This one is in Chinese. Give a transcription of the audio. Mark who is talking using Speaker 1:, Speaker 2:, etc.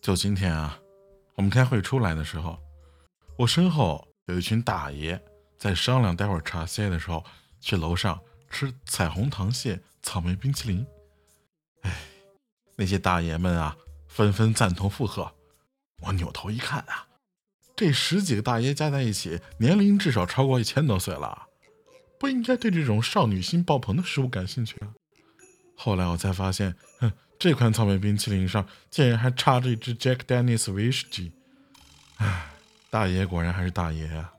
Speaker 1: 就今天啊，我们开会出来的时候，我身后有一群大爷在商量，待会儿茶歇的时候去楼上吃彩虹糖蟹草莓冰淇淋。哎，那些大爷们啊，纷纷赞同附和。我扭头一看啊，这十几个大爷加在一起，年龄至少超过一千多岁了，不应该对这种少女心爆棚的食物感兴趣啊。后来我才发现，哼。这款草莓冰淇淋上竟然还插着一只 Jack Daniels 威士忌，唉，大爷果然还是大爷啊！